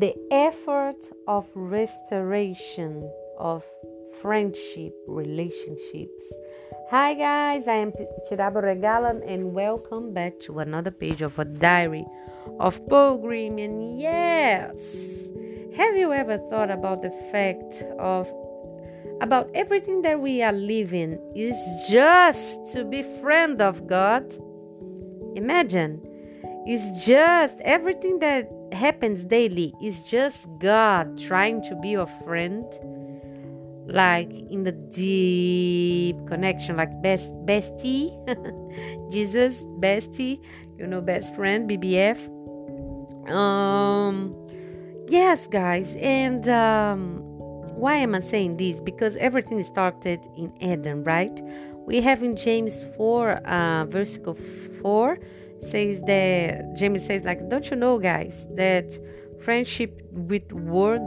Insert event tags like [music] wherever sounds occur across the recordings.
the effort of restoration of friendship relationships. Hi guys, I am Chirabo Regalan and welcome back to another page of a diary of pilgrim and yes, have you ever thought about the fact of about everything that we are living is just to be friend of God? Imagine, it's just everything that happens daily is just God trying to be your friend, like in the deep connection, like best bestie, [laughs] Jesus bestie, you know, best friend, BBF. Um, yes, guys, and um, why am I saying this? Because everything started in Eden, right? We have in James 4, uh, verse 4 says that James says like, don't you know, guys, that friendship with word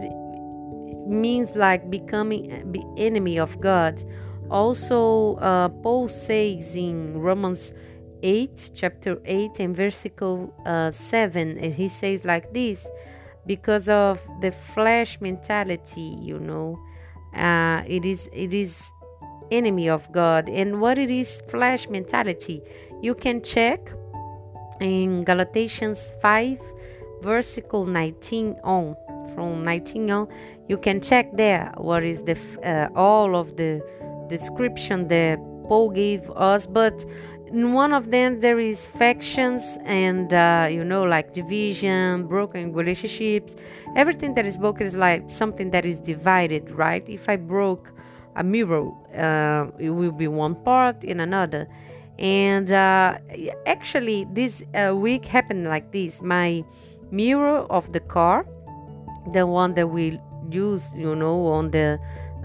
means like becoming the enemy of God. Also, uh, Paul says in Romans 8, chapter 8, and versicle uh, 7, and he says like this because of the flesh mentality, you know, uh, it is it is enemy of God. And what it is flesh mentality, you can check in Galatians 5, versicle 19 on, from 19 on, you can check there what is the uh, all of the description that Paul gave us, but in one of them there is factions and uh, you know like division, broken relationships. Everything that is broken is like something that is divided, right? If I broke a mirror, uh, it will be one part in another and uh, actually this uh, week happened like this. My mirror of the car the one that we use you know on the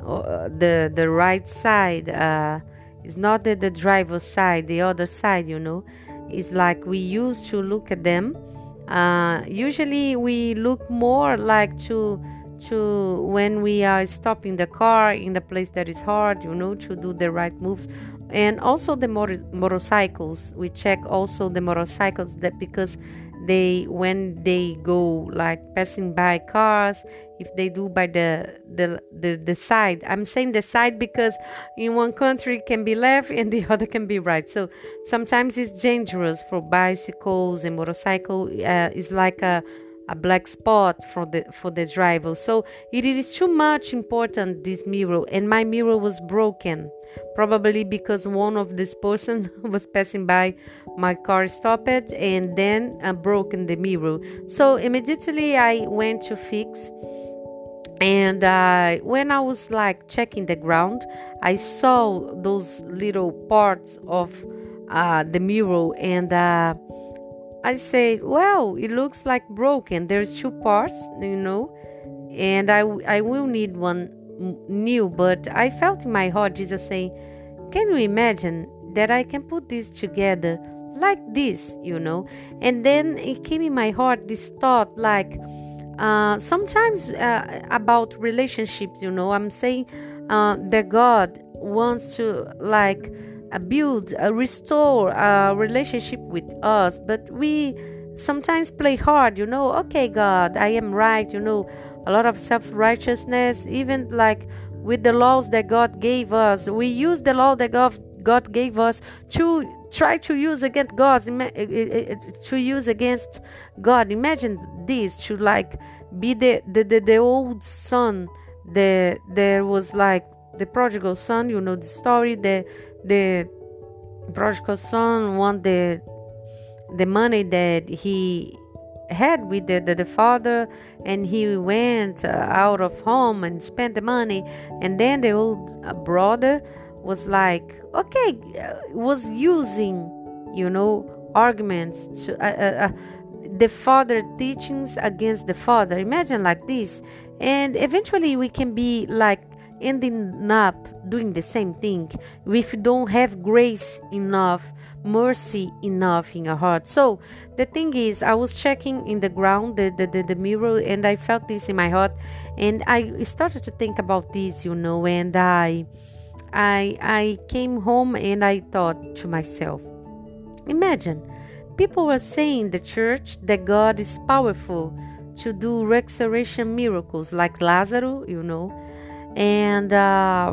uh, the the right side uh, is not the, the driver's side the other side you know. It's like we used to look at them. Uh, usually we look more like to to when we are stopping the car in the place that is hard you know to do the right moves and also the motor- motorcycles. We check also the motorcycles that because they when they go like passing by cars if they do by the the the, the side. I'm saying the side because in one country can be left [laughs] and the other can be right. So sometimes it's dangerous for bicycles and motorcycle uh, it's like a a black spot for the for the driver. So it is too much important this mirror and my mirror was broken probably because one of this person [laughs] was passing by my car stopped and then uh, broken the mirror. So immediately i went to fix and uh, when i was like checking the ground i saw those little parts of uh, the mirror and uh, I said, well, it looks like broken. There's two parts, you know, and I, I will need one new. But I felt in my heart Jesus saying, can you imagine that I can put this together like this, you know? And then it came in my heart this thought like, uh, sometimes uh, about relationships, you know, I'm saying uh, that God wants to like uh, build, uh, restore a relationship with us, but we sometimes play hard, you know. Okay, God, I am right, you know. A lot of self righteousness, even like with the laws that God gave us. We use the law that God, gave us to try to use against God, to use against God. Imagine this to like be the, the, the, the old son that there was like the prodigal son, you know, the story, the the prodigal son want the the money that he had with the, the, the, father and he went uh, out of home and spent the money. And then the old uh, brother was like okay uh, was using you know arguments to uh, uh, uh, the father teachings against the father. Imagine like this. And eventually we can be like ending up doing the same thing if you don't have grace enough mercy enough in your heart. So the thing is i was checking in the ground the, the, the, the mirror and i felt this in my heart. And i started to think about this you know and i i i came home and i thought to myself imagine people were saying in the church that god is powerful to do resurrection miracles like Lazarus, you know, and uh,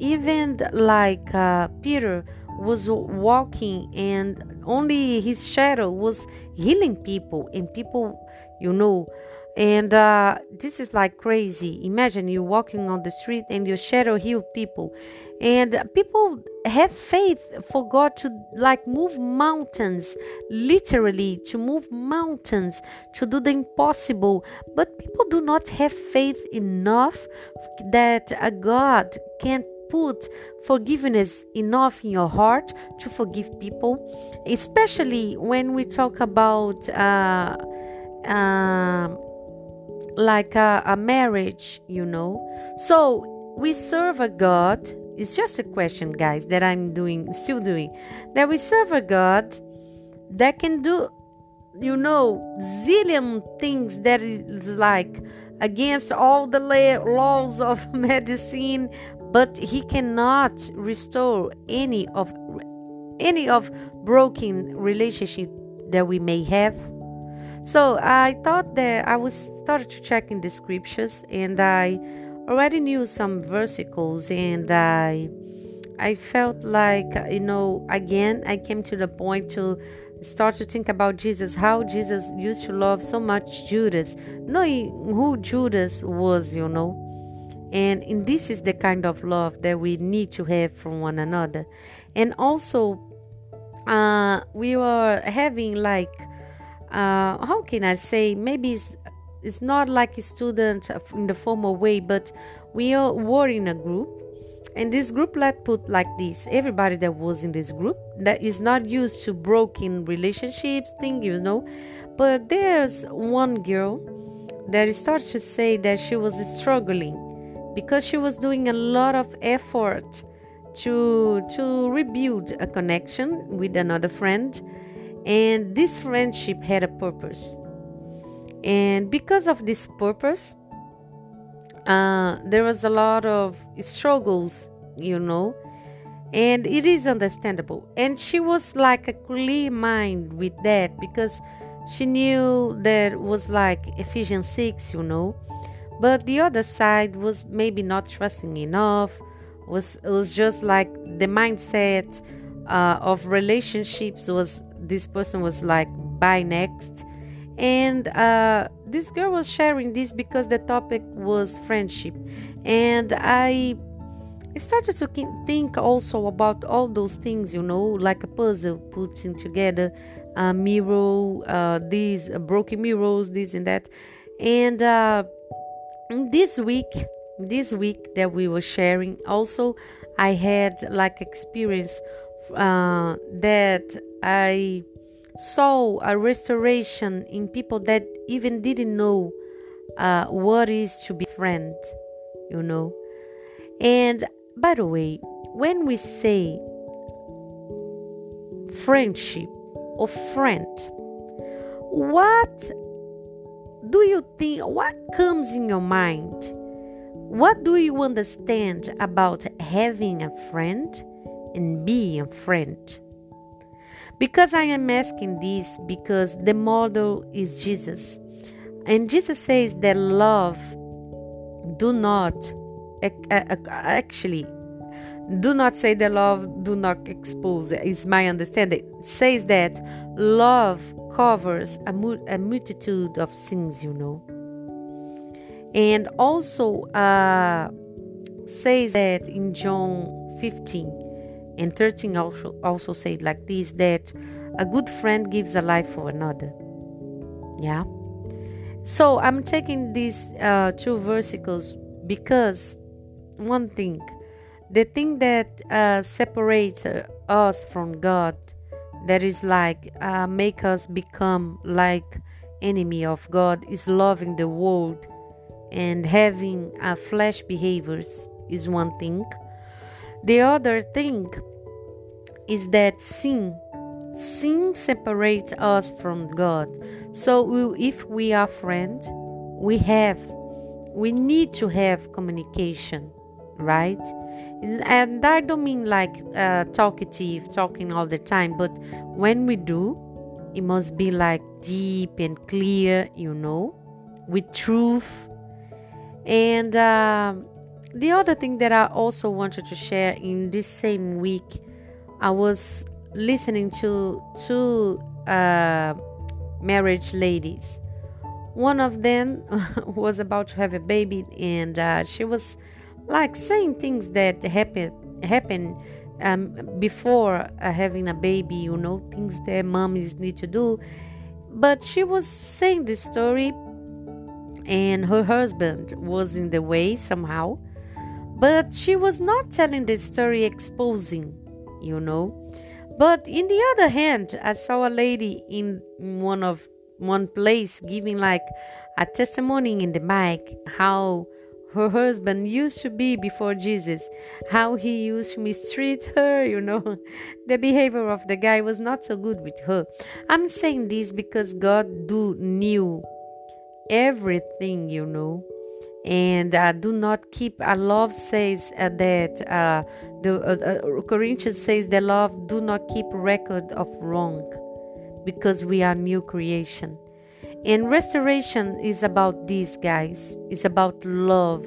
even like uh, Peter was walking and only his shadow was healing people and people, you know, and uh, this is like crazy. Imagine you walking on the street and your shadow healed people. And people have faith for God to like move mountains, literally to move mountains, to do the impossible. But people do not have faith enough that a God can put forgiveness enough in your heart to forgive people, especially when we talk about. Uh, uh, like a, a marriage, you know. So we serve a God. It's just a question, guys, that I'm doing, still doing. That we serve a God that can do, you know, zillion things that is like against all the laws of [laughs] medicine, but He cannot restore any of any of broken relationship that we may have so I thought that I was started to check in the scriptures and I already knew some versicles and I I felt like you know again I came to the point to start to think about Jesus, how Jesus used to love so much Judas, knowing who Judas was, you know. And, and this is the kind of love that we need to have from one another. And also, uh, we were having like uh, how can I say? Maybe it's, not like a student in the formal way, but we all were in a group. And this group let put like this everybody that was in this group that is not used to broken relationships thing, you know. But there's one girl that starts to say that she was struggling because she was doing a lot of effort to to rebuild a connection with another friend and this friendship had a purpose. And because of this purpose, uh, there was a lot of struggles, you know, and it is understandable. And she was like a clear mind with that because she knew that was like Ephesians 6, you know. But the other side was maybe not trusting enough, was was just like the mindset uh, of relationships was this person was like bye next and uh, this girl was sharing this because the topic was friendship. And i started to think also about all those things you know like a puzzle putting together a mirror uh, these broken mirrors this and that. And uh, this week this week that we were sharing also i had like experience uh, that I saw a restoration in people that even didn't know uh, what is to be friend, you know. And by the way, when we say friendship or friend, what do you think? What comes in your mind? What do you understand about having a friend and being a friend? Because I am asking this because the model is Jesus. And Jesus says that love do not actually do not say that love do not expose is my understanding it says that love covers a, a multitude of sins you know and also uh, says that in john 15 and 13 also, also said like this that a good friend gives a life for another. Yeah. So I'm taking these uh, two versicles because one thing, the thing that uh, separates us from God, that is like uh, make us become like enemy of God, is loving the world and having uh, flesh behaviors is one thing the other thing is that sin sin separates us from God. So we, if we are friends, we have we need to have communication, right? And I don't mean like uh, talkative, talking all the time, but when we do, it must be like deep and clear, you know, with truth. And uh, the other thing that I also wanted to share in this same week, I was listening to two uh, marriage ladies. One of them [laughs] was about to have a baby, and uh, she was like saying things that happen happen um, before uh, having a baby. You know, things that mommies need to do. But she was saying this story, and her husband was in the way somehow. But she was not telling the story exposing, you know. But in the other hand, I saw a lady in one of one place giving like a testimony in the mic how her husband used to be before Jesus, how he used to mistreat her, you know. [laughs] The behavior of the guy was not so good with her. I'm saying this because God do knew everything, you know and uh, do not keep a uh, love says uh, that uh, the uh, uh, corinthians says the love do not keep record of wrong because we are new creation. And restoration is about this guys. It's about love.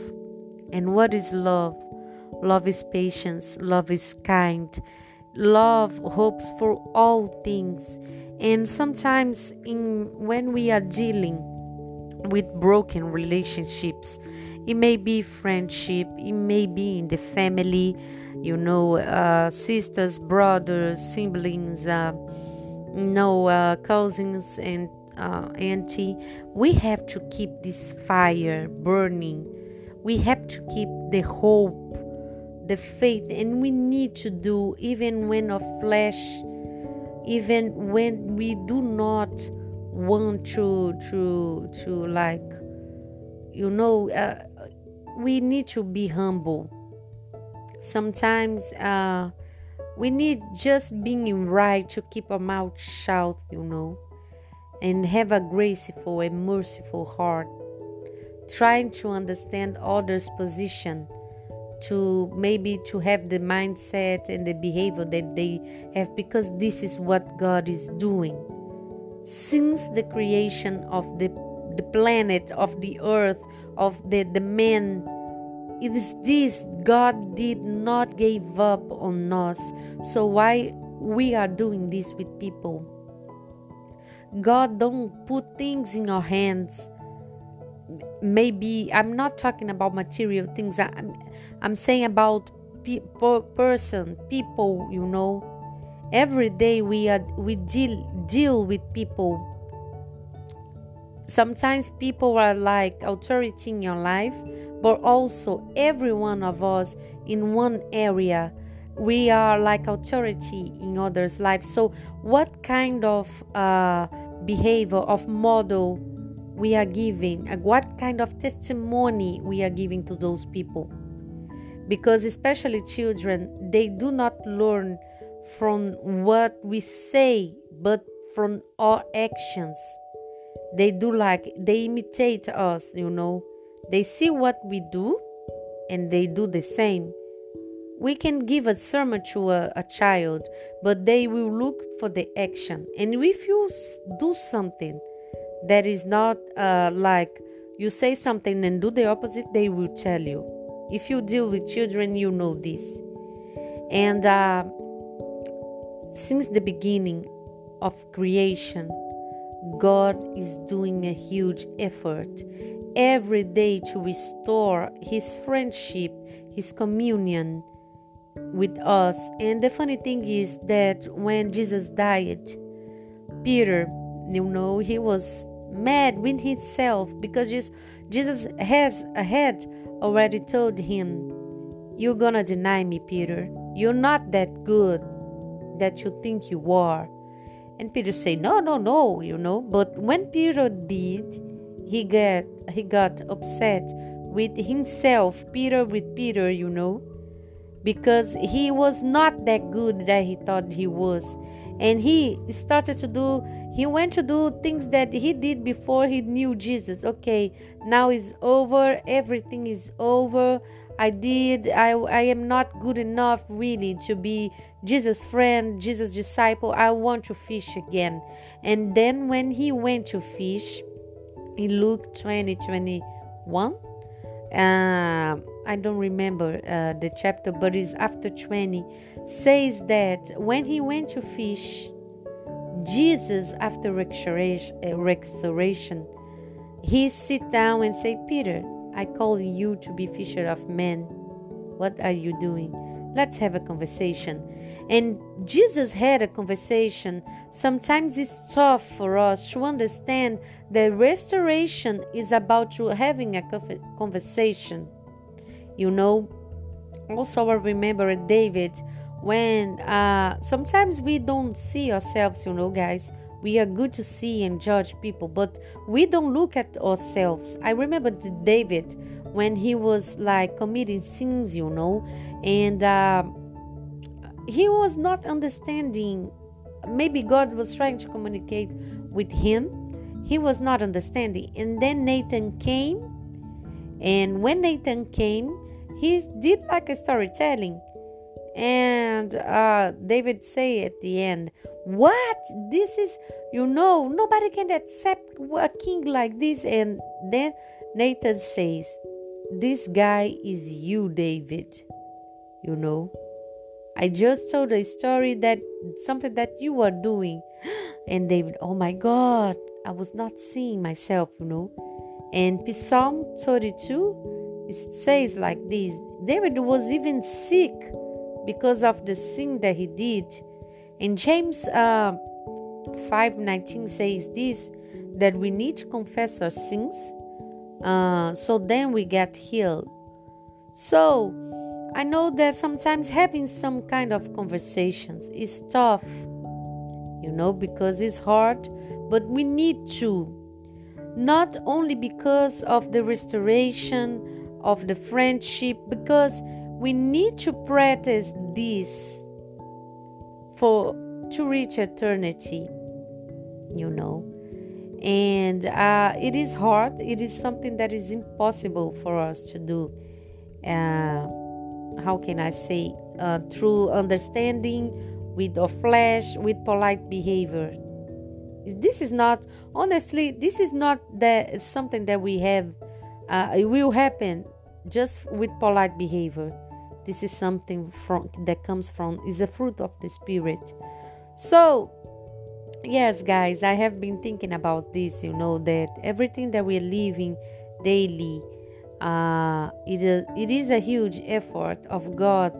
And what is love? Love is patience. Love is kind. Love hopes for all things. And sometimes in when we are dealing with broken relationships. It may be friendship, it may be in the family, you know, uh, sisters, brothers, siblings, uh, you know, uh, cousins, and uh, auntie. We have to keep this fire burning. We have to keep the hope, the faith, and we need to do even when of flesh, even when we do not want to to to like you know uh, we need to be humble. Sometimes uh, we need just being right to keep our mouth shut you know and have a graceful and merciful heart. Trying to understand others position to maybe to have the mindset and the behavior that they have because this is what god is doing since the creation of the, the planet, of the earth, of the, the man. It is this God did not give up on us. So why we are doing this with people? God don't put things in our hands. Maybe I'm not talking about material things. I'm, I'm saying about pe- per person, people, you know every day we are we deal deal with people. Sometimes people are like authority in your life but also every one of us in one area we are like authority in others life. So what kind of uh, behavior of model we are giving what kind of testimony we are giving to those people? Because especially children they do not learn from what we say, but from our actions. They do like, they imitate us, you know. They see what we do and they do the same. We can give a sermon to a, a child, but they will look for the action. And if you do something that is not uh, like you say something and do the opposite, they will tell you. If you deal with children, you know this. And uh, since the beginning of creation, God is doing a huge effort every day to restore His friendship, His communion with us. And the funny thing is that when Jesus died, Peter, you know, he was mad with himself because Jesus has ahead already told him, You're gonna deny me, Peter. You're not that good that you think you are. And Peter say, No, no, no, you know. But when Peter did, he got he got upset with himself, Peter with Peter, you know, because he was not that good that he thought he was. And he started to do he went to do things that he did before he knew Jesus. Okay, now it's over, everything is over. I did. I, I am not good enough really to be Jesus' friend, Jesus' disciple. I want to fish again. And then when he went to fish, in Luke 20 21. Uh, I don't remember uh, the chapter, but it's after 20, says that when he went to fish, Jesus, after resurrection, he sit down and say, Peter, I call you to be fisher of men. What are you doing? Let's have a conversation. And Jesus had a conversation. Sometimes it's tough for us to understand that restoration is about to having a conversation. You know, also I remember David when uh, sometimes we don't see ourselves, you know, guys. We are good to see and judge people, but we don't look at ourselves. I remember David when he was like committing sins, you know, and uh, he was not understanding. Maybe God was trying to communicate with him. He was not understanding. And then Nathan came, and when Nathan came, he did like a storytelling and uh, David say at the end, "What? This is you know nobody can accept a king like this." And then Nathan says, "This guy is you, David. You know, I just told a story that something that you are doing." [gasps] And David, "Oh my God, I was not seeing myself, you know." And Psalm 32 it says like this: David was even sick because of the sin that he did. And James uh, 5:19 says this that we need to confess our sins uh, so then we get healed. So I know that sometimes having some kind of conversations is tough, you know, because it's hard, but we need to. Not only because of the restoration of the friendship, because we need to practice this for to reach eternity you know. And uh, it is hard. It is something that is impossible for us to do. Uh, how can i say? Uh, through understanding with our flesh with polite behavior. This is not honestly this is not that something that we have uh, it will happen just with polite behavior this is something from that comes from is a fruit of the spirit. So yes guys i have been thinking about this you know that everything that we're living daily uh, it, is, it is a huge effort of god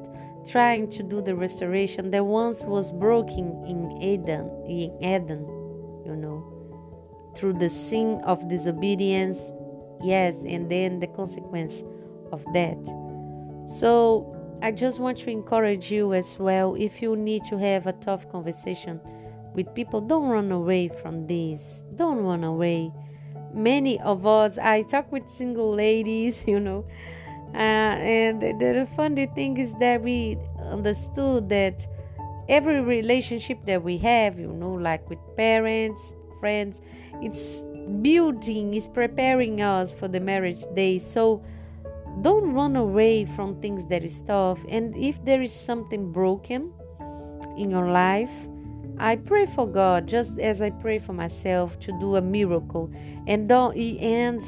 trying to do the restoration that once was broken in eden in eden you know through the sin of disobedience yes and then the consequence of that. So I just want to encourage you as well if you need to have a tough conversation with people, don't run away from this. Don't run away. Many of us, I talk with single ladies, [laughs] you know, uh, and the, the funny thing is that we understood that every relationship that we have, you know, like with parents, friends, it's building, it's preparing us for the marriage day. So, don't run away from things that is tough and if there is something broken in your life i pray for god just as i pray for myself to do a miracle. And don't and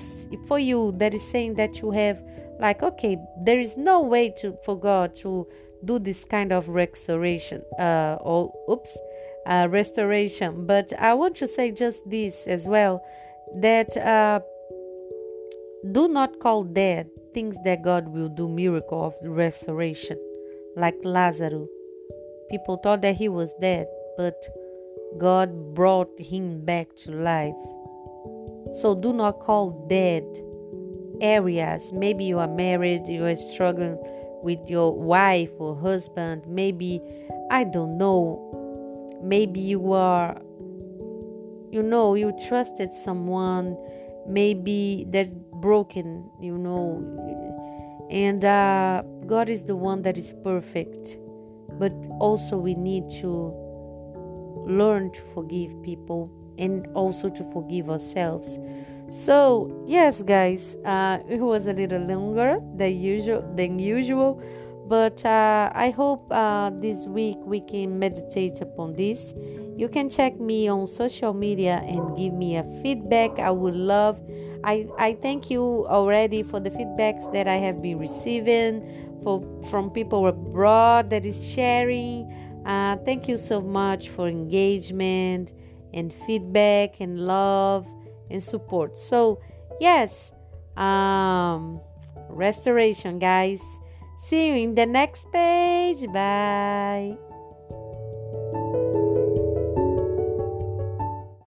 for you that is saying that you have like okay there is no way to for god to do this kind of restoration uh or oops uh, restoration. But i want to say just this as well that uh do not call dead things that God will do miracle of restoration, like Lazarus. People thought that he was dead, but God brought him back to life. So do not call dead areas. Maybe you are married, you are struggling with your wife or husband. Maybe, I don't know, maybe you are, you know, you trusted someone. Maybe that broken, you know. And uh, God is the one that is perfect. But also, we need to learn to forgive people and also to forgive ourselves. So, yes, guys, uh, it was a little longer than usual, than usual, But uh, I hope uh, this week we can meditate upon this. You can check me on social media and give me a feedback. I would love. I, I thank you already for the feedbacks that I have been receiving for from people abroad that is sharing. Uh, thank you so much for engagement and feedback and love and support. So yes, um, restoration, guys. See you in the next page. Bye.